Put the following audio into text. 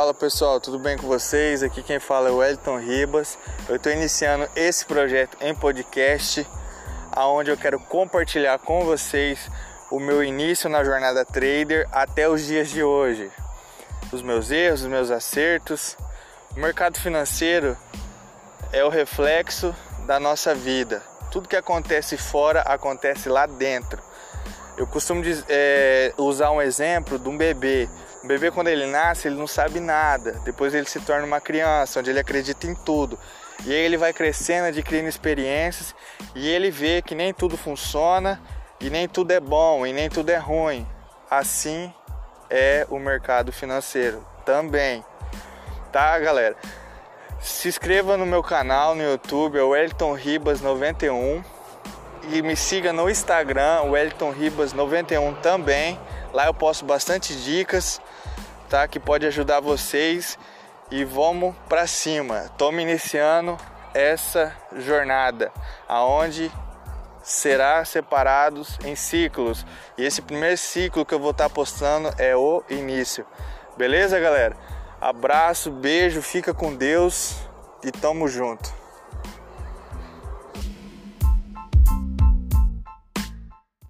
Fala pessoal, tudo bem com vocês? Aqui quem fala é o Wellington Ribas. Eu estou iniciando esse projeto em podcast, aonde eu quero compartilhar com vocês o meu início na jornada trader até os dias de hoje. Os meus erros, os meus acertos. O mercado financeiro é o reflexo da nossa vida. Tudo que acontece fora acontece lá dentro. Eu costumo é, usar um exemplo de um bebê. O bebê, quando ele nasce, ele não sabe nada. Depois ele se torna uma criança, onde ele acredita em tudo. E aí ele vai crescendo, adquirindo experiências e ele vê que nem tudo funciona e nem tudo é bom e nem tudo é ruim. Assim é o mercado financeiro também. Tá, galera? Se inscreva no meu canal no YouTube, é o Elton Ribas 91 e me siga no Instagram, o Elton Ribas 91 também. Lá eu posto bastante dicas, tá? Que pode ajudar vocês e vamos para cima. Estamos iniciando essa jornada aonde será separados em ciclos. E esse primeiro ciclo que eu vou estar tá postando é o início. Beleza, galera? Abraço, beijo, fica com Deus e tamo junto.